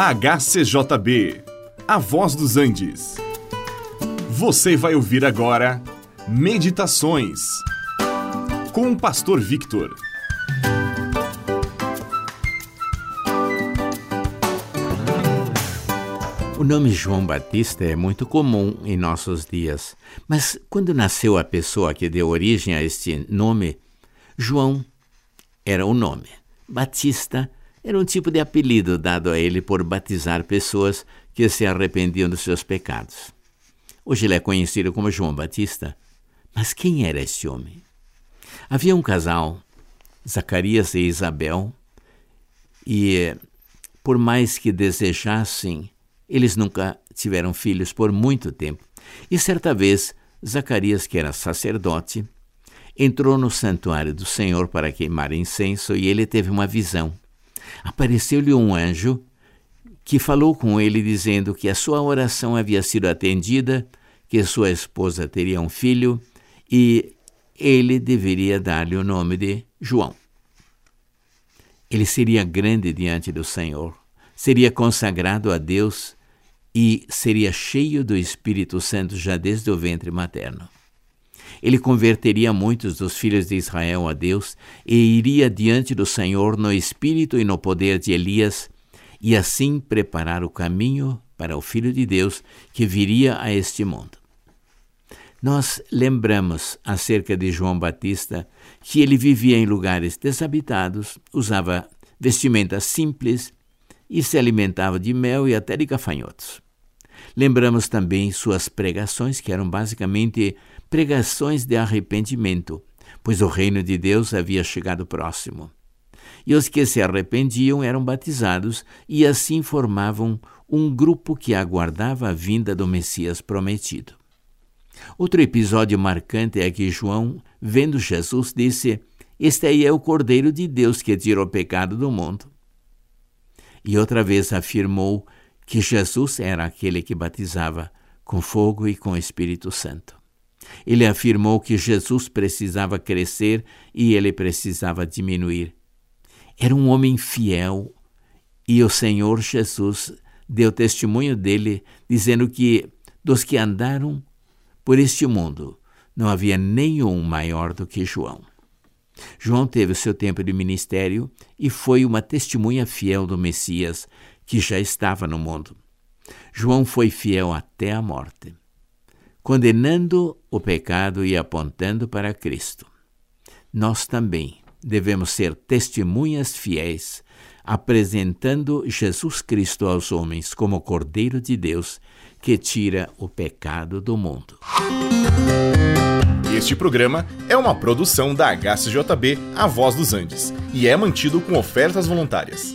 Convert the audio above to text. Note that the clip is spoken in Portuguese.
HCJB, A Voz dos Andes. Você vai ouvir agora Meditações com o Pastor Victor. O nome João Batista é muito comum em nossos dias, mas quando nasceu a pessoa que deu origem a este nome, João era o nome. Batista era um tipo de apelido dado a ele por batizar pessoas que se arrependiam dos seus pecados. Hoje ele é conhecido como João Batista. Mas quem era esse homem? Havia um casal, Zacarias e Isabel, e por mais que desejassem, eles nunca tiveram filhos por muito tempo. E certa vez, Zacarias, que era sacerdote, entrou no santuário do Senhor para queimar incenso e ele teve uma visão apareceu-lhe um anjo que falou com ele dizendo que a sua oração havia sido atendida, que sua esposa teria um filho e ele deveria dar-lhe o nome de João. Ele seria grande diante do Senhor, seria consagrado a Deus e seria cheio do Espírito Santo já desde o ventre materno. Ele converteria muitos dos filhos de Israel a Deus e iria diante do Senhor no espírito e no poder de Elias, e assim preparar o caminho para o Filho de Deus que viria a este mundo. Nós lembramos acerca de João Batista que ele vivia em lugares desabitados, usava vestimentas simples e se alimentava de mel e até de gafanhotos. Lembramos também suas pregações, que eram basicamente pregações de arrependimento, pois o reino de Deus havia chegado próximo. E os que se arrependiam eram batizados e assim formavam um grupo que aguardava a vinda do Messias prometido. Outro episódio marcante é que João, vendo Jesus, disse: Este aí é o Cordeiro de Deus que tira o pecado do mundo. E outra vez afirmou que Jesus era aquele que batizava com fogo e com Espírito Santo. Ele afirmou que Jesus precisava crescer e ele precisava diminuir. Era um homem fiel e o Senhor Jesus deu testemunho dele, dizendo que dos que andaram por este mundo não havia nenhum maior do que João. João teve o seu tempo de ministério e foi uma testemunha fiel do Messias que já estava no mundo. João foi fiel até a morte condenando o pecado e apontando para Cristo. Nós também devemos ser testemunhas fiéis, apresentando Jesus Cristo aos homens como Cordeiro de Deus que tira o pecado do mundo. Este programa é uma produção da HCJB A Voz dos Andes e é mantido com ofertas voluntárias.